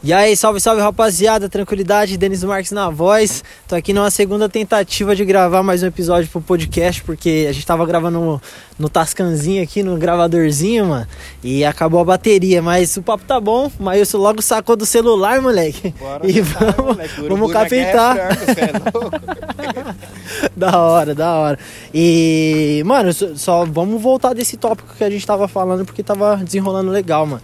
E aí, salve, salve rapaziada, tranquilidade, Denis Marques na voz. Tô aqui numa segunda tentativa de gravar mais um episódio pro podcast, porque a gente tava gravando no, no Tascanzinho aqui, no gravadorzinho, mano, e acabou a bateria. Mas o papo tá bom, o Maílson logo sacou do celular, moleque. Bora e tentar, vamos, moleque. O vamos quer capitar. é? Da hora, da hora. E, mano, só, só vamos voltar desse tópico que a gente tava falando, porque tava desenrolando legal, mano.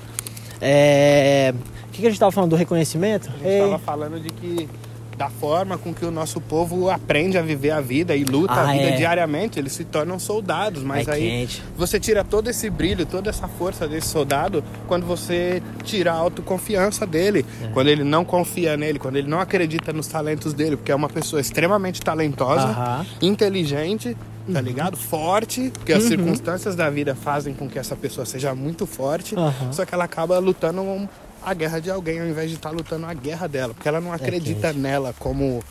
É. O que, que a gente tava falando do reconhecimento? A gente Ei. tava falando de que da forma com que o nosso povo aprende a viver a vida e luta Ah, a vida é. diariamente, eles se tornam soldados, mas É aí quente. você tira todo esse brilho, toda essa força desse soldado quando você tira a autoconfiança dele, É. quando ele não confia nele, quando ele não acredita nos talentos dele, porque é uma pessoa extremamente talentosa, inteligente, tá ligado? Forte, porque as Uhum. circunstâncias da vida fazem com que essa pessoa seja muito forte, Aham. só que ela acaba lutando a guerra de alguém ao invés de estar lutando a guerra dela, porque ela não acredita quente. nela como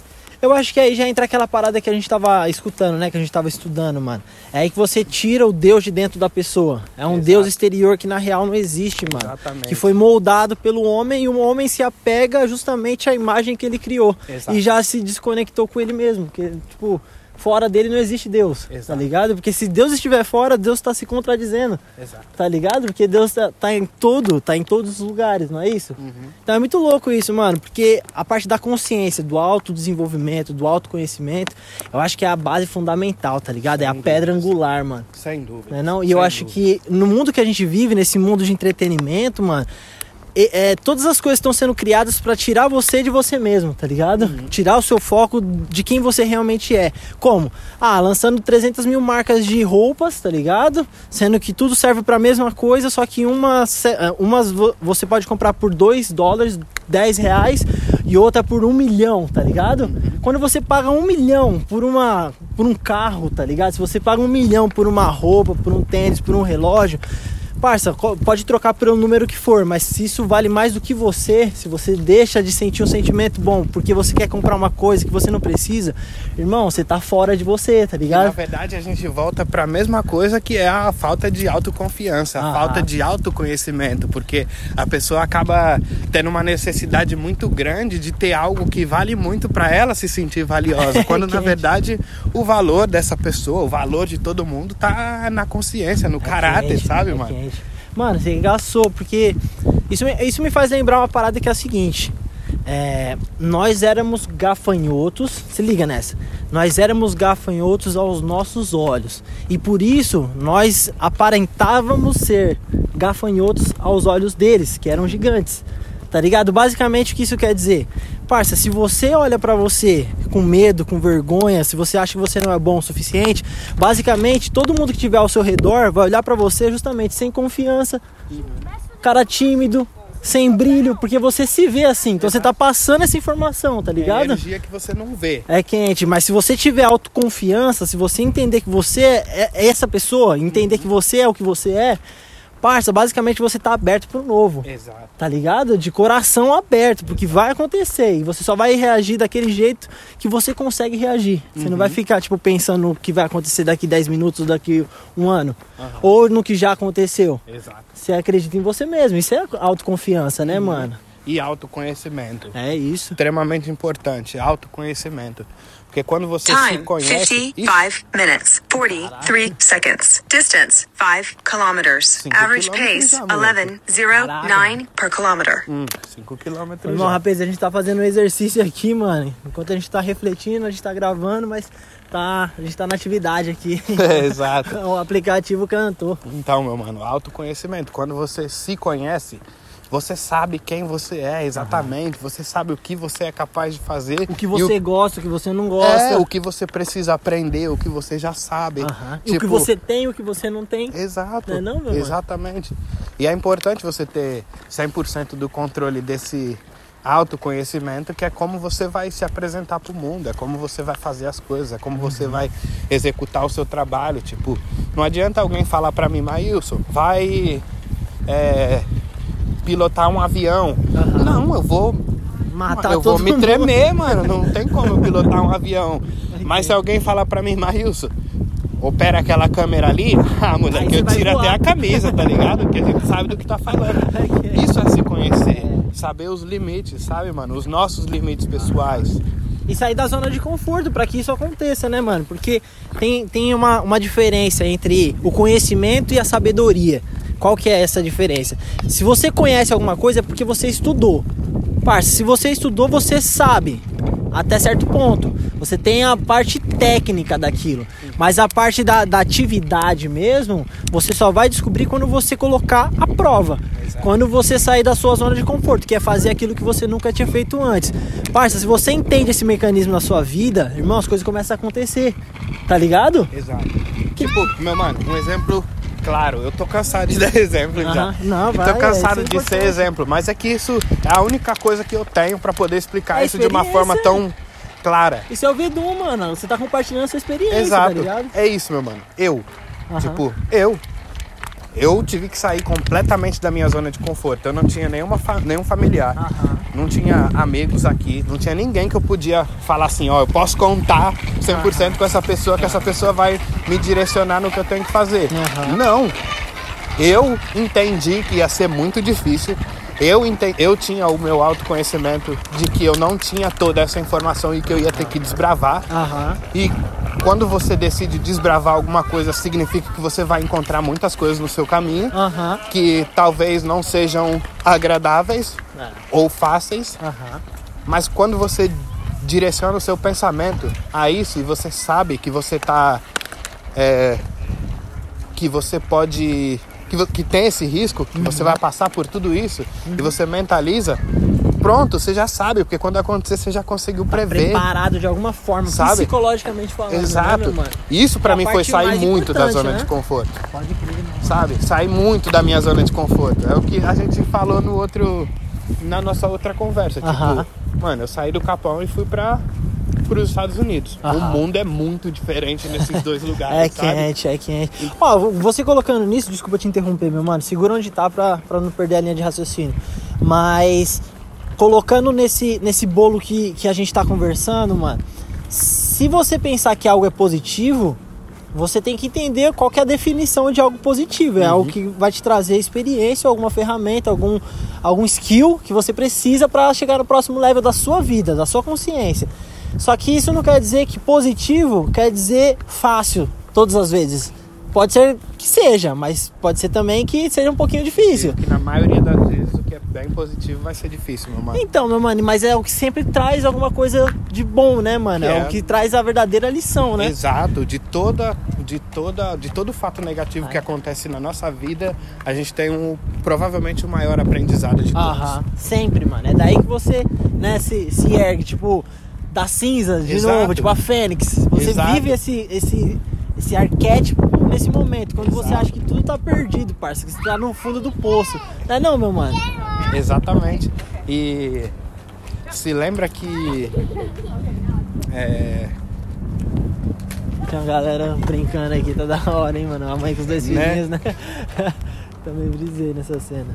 Eu acho que aí já entra aquela parada que a gente tava escutando, né? Que a gente tava estudando, mano. É aí que você tira o Deus de dentro da pessoa. É um Exato. Deus exterior que na real não existe, mano. Exatamente. Que foi moldado pelo homem e o homem se apega justamente à imagem que ele criou. Exato. E já se desconectou com ele mesmo. Porque, tipo, fora dele não existe Deus. Tá Exato. ligado? Porque se Deus estiver fora, Deus tá se contradizendo. Exato. Tá ligado? Porque Deus tá, tá em todo, tá em todos os lugares, não é isso? Uhum. Então é muito louco isso, mano, porque a parte da consciência, do autodesenvolvimento, do autoconhecimento, eu acho que é a base fundamental, tá ligado? É a Sem pedra dúvidas. angular, mano. Sem dúvida. Né, não? E Sem eu acho dúvida. que no mundo que a gente vive, nesse mundo de entretenimento, mano, é, todas as coisas estão sendo criadas pra tirar você de você mesmo, tá ligado? Uhum. Tirar o seu foco de quem você realmente é. Como? Ah, lançando 300 mil marcas de roupas, tá ligado? Sendo que tudo serve pra mesma coisa, só que uma, ah, umas vo- você pode comprar por 2 dólares, 10 reais, e outra por um milhão, tá ligado? Quando você paga um milhão por, uma, por um carro, tá ligado? Se você paga um milhão por uma roupa, por um tênis, por um relógio, Parça, pode trocar pelo número que for, mas se isso vale mais do que você, se você deixa de sentir um sentimento bom porque você quer comprar uma coisa que você não precisa, irmão, você tá fora de você, tá E, na ligado? verdade, a gente volta para a mesma coisa que é a falta de autoconfiança, a Ah. falta de autoconhecimento, porque a pessoa acaba tendo uma necessidade muito grande de ter algo que vale muito para ela se sentir valiosa, quando na verdade o valor dessa pessoa, o valor de todo mundo tá na consciência, no caráter, quente, sabe, é mano? Mano, você engaçou, porque isso, isso me faz lembrar uma parada que é a seguinte. é, nós éramos gafanhotos, se liga nessa. Nós éramos gafanhotos aos nossos olhos. E por isso nós aparentávamos ser gafanhotos aos olhos deles, que eram gigantes. Tá ligado? Basicamente o que isso quer dizer? Parça, se você olha pra você com medo, com vergonha, se você acha que você não é bom o suficiente, basicamente todo mundo que tiver ao seu redor vai olhar pra você justamente sem confiança, cara tímido, sem brilho, porque você se vê assim. Então você tá passando essa informação, tá É ligado? energia que você não vê. É quente, mas se você tiver autoconfiança, se você entender que você é é essa pessoa, entender que você é o que você é, parça, basicamente você tá aberto pro novo. Exato. Tá ligado? De coração aberto, porque vai acontecer e você só vai reagir daquele jeito que você consegue reagir. Você não vai ficar tipo pensando no que vai acontecer daqui 10 minutos, daqui um ano, ou no que já aconteceu. Exato. Você acredita em você mesmo. Isso é autoconfiança, né, mano? E autoconhecimento. É isso. Extremamente importante, autoconhecimento. Porque quando você se Time conhece. 55 minutes 43 seconds. Distance 5 kilometers. Average pace já, moleque. 11.09 per kilometer. 5 quilômetros. Irmão, rapaz, a gente tá fazendo um exercício aqui, mano. Enquanto a gente tá refletindo, a gente tá gravando, mas tá, a gente tá na atividade aqui. É, exato. o aplicativo cantou. Então, meu mano, autoconhecimento. Quando você se conhece, você sabe quem você é exatamente. Você sabe o que você é capaz de fazer. O que você gosta, o que você não gosta. É, o que você precisa aprender, o que você já sabe. Aham. E o Tipo, que você tem o que você não tem. Exato. Não é não, meu mano? Exatamente. E é importante você ter 100% do controle desse autoconhecimento, que é como você vai se apresentar para o mundo, é como você vai fazer as coisas, é como Uhum. você vai executar o seu trabalho. Tipo, não adianta alguém falar para mim, Maílson, vai é, pilotar um avião. Aham. Não, eu vou Matar eu vou me mundo. tremer, mano. Não tem como eu pilotar um avião. Mas se alguém falar pra mim, Marilson, opera aquela câmera ali, ah, moleque, eu tiro voar. até a camisa, tá ligado? Porque a gente sabe do que tá falando. É é. Isso é se conhecer. saber os limites, sabe, mano? Os nossos limites pessoais. e sair da zona de conforto para que isso aconteça, né, mano? Porque tem, tem uma, uma diferença entre o conhecimento e a sabedoria. Qual que é essa diferença? Se você conhece alguma coisa é porque você estudou. Parça, se você estudou, você sabe. Até certo ponto. Você tem a parte técnica daquilo. Mas a parte da, da atividade mesmo, você só vai descobrir quando você colocar a prova. Quando você sair da sua zona de conforto, que é fazer aquilo que você nunca tinha feito antes. Parça, se você entende esse mecanismo na sua vida, irmão, as coisas começam a acontecer. Tá ligado? Exato. Tipo, meu mano, um exemplo claro. Eu tô cansado de dar exemplo já. Aham, não, Eu vai, tô cansado é, isso é de ser exemplo, mas é que isso é a única coisa que eu tenho pra poder explicar É isso de uma forma tão clara. Isso é o Vedum, mano. Você tá compartilhando a sua experiência, Exato. tá ligado? É isso, meu mano. Eu, Aham. tipo, eu eu tive que sair completamente da minha zona de conforto. Eu não tinha nenhuma fa- nenhum familiar, Aham. não tinha amigos aqui, não tinha ninguém que eu podia falar assim, ó, eu posso contar 100% com essa pessoa, que essa pessoa vai me direcionar no que eu tenho que fazer. Aham. Não. Eu entendi que ia ser muito difícil. Eu, enten- eu tinha o meu autoconhecimento de que eu não tinha toda essa informação e que eu ia ter que desbravar. E quando você decide desbravar alguma coisa, significa que você vai encontrar muitas coisas no seu caminho que talvez não sejam agradáveis É. ou fáceis, mas quando você direciona o seu pensamento a isso e você sabe que você tá é, que você pode que, que tem esse risco, que você vai passar por tudo isso e você mentaliza, pronto, você já sabe, porque quando acontecer você já conseguiu prever. Preparado de alguma forma, Sabe? psicologicamente falando. né, Exato. mano? Isso pra É mim foi sair muito da zona né? de conforto. Pode crer, mano. sabe? Sair muito da minha zona de conforto. É o que a gente falou no outro. Na nossa outra conversa. Tipo, Aham. mano, eu saí do Capão e fui para os Estados Unidos. O mundo é muito diferente nesses dois lugares, É sabe? quente, é quente. Ó, você colocando nisso, desculpa te interromper, meu mano. Segura onde tá pra, pra não perder a linha de raciocínio. Mas colocando nesse, nesse bolo que, que a gente tá conversando, mano. Se você pensar que algo é positivo, você tem que entender qual que é a definição de algo positivo. É algo que vai te trazer experiência, alguma ferramenta, algum, algum skill que você precisa para chegar no próximo level da sua vida, da sua consciência. Só que isso não quer dizer que positivo quer dizer fácil todas as vezes. Pode ser que seja, mas pode ser também que seja um pouquinho difícil. Que na maioria das vezes o que é bem positivo vai ser difícil, meu mano. Então, meu mano, mas é o que sempre traz alguma coisa de bom, né, mano? É, É. o que traz a verdadeira lição, né? Exato, de toda, de toda, de todo fato negativo que acontece na nossa vida, a gente tem um provavelmente o maior aprendizado de todos. Aham, sempre, mano. É daí que você, né, se, se ergue, tipo, das cinzas de Exato. novo, tipo a Fênix. Você Exato. vive esse, esse, esse arquétipo nesse momento, quando você Exato. acha que tudo tá perdido, parça, que você tá no fundo do poço. Não é não, meu mano? Exatamente. E se lembra que é, Tem uma galera brincando aqui, tá da hora, hein, mano? A mãe com os dois Né? filhinhos, né? Também brisei nessa cena.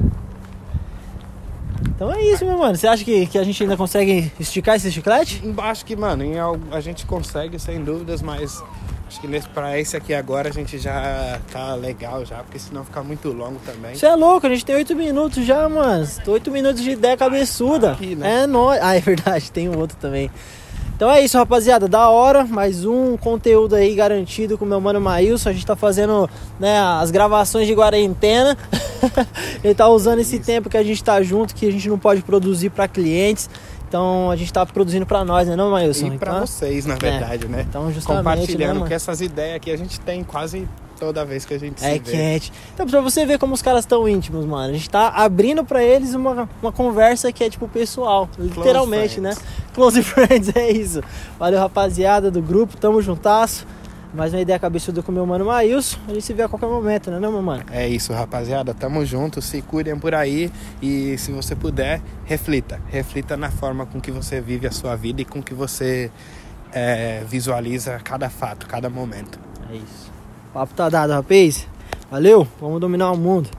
Então é isso, meu mano. Você acha que, que a gente ainda consegue esticar esse chiclete? acho que, mano, em a gente consegue sem dúvidas, mas acho que nesse, pra esse aqui agora a gente já tá legal já, porque senão fica muito longo também. Você é louco, a gente tem 8 minutos já, mano. 8 minutos de ideia cabeçuda. Aqui, né? É nóis. Ah, é verdade, tem um outro também. Então é isso, rapaziada. Da hora, mais um conteúdo aí garantido com meu mano Maílson. A gente tá fazendo né, as gravações de quarentena. Ele tá usando esse tempo que a gente tá junto, que a gente não pode produzir pra clientes. Então a gente tá produzindo pra nós, né, não, Maílson? E pra então, vocês, na verdade, né? então, justamente, Compartilhando, né, mano? que essas ideias aqui a gente tem quase toda vez que a gente É se vê. quente. Então, pra você ver como os caras estão íntimos, mano. A gente tá abrindo pra eles uma, uma conversa que é tipo pessoal. literalmente, né? Close friends, é isso. Valeu, rapaziada do grupo. Tamo juntasso. Mais uma ideia cabeçuda com o meu mano Maílson. A gente se vê a qualquer momento, né, não, meu mano? É isso, rapaziada. Tamo junto, se cuidem por aí e se você puder, reflita. Reflita na forma com que você vive a sua vida e com que você é, visualiza cada fato, cada momento. É isso. O papo tá dado, rapaz. Valeu. Vamos dominar o mundo.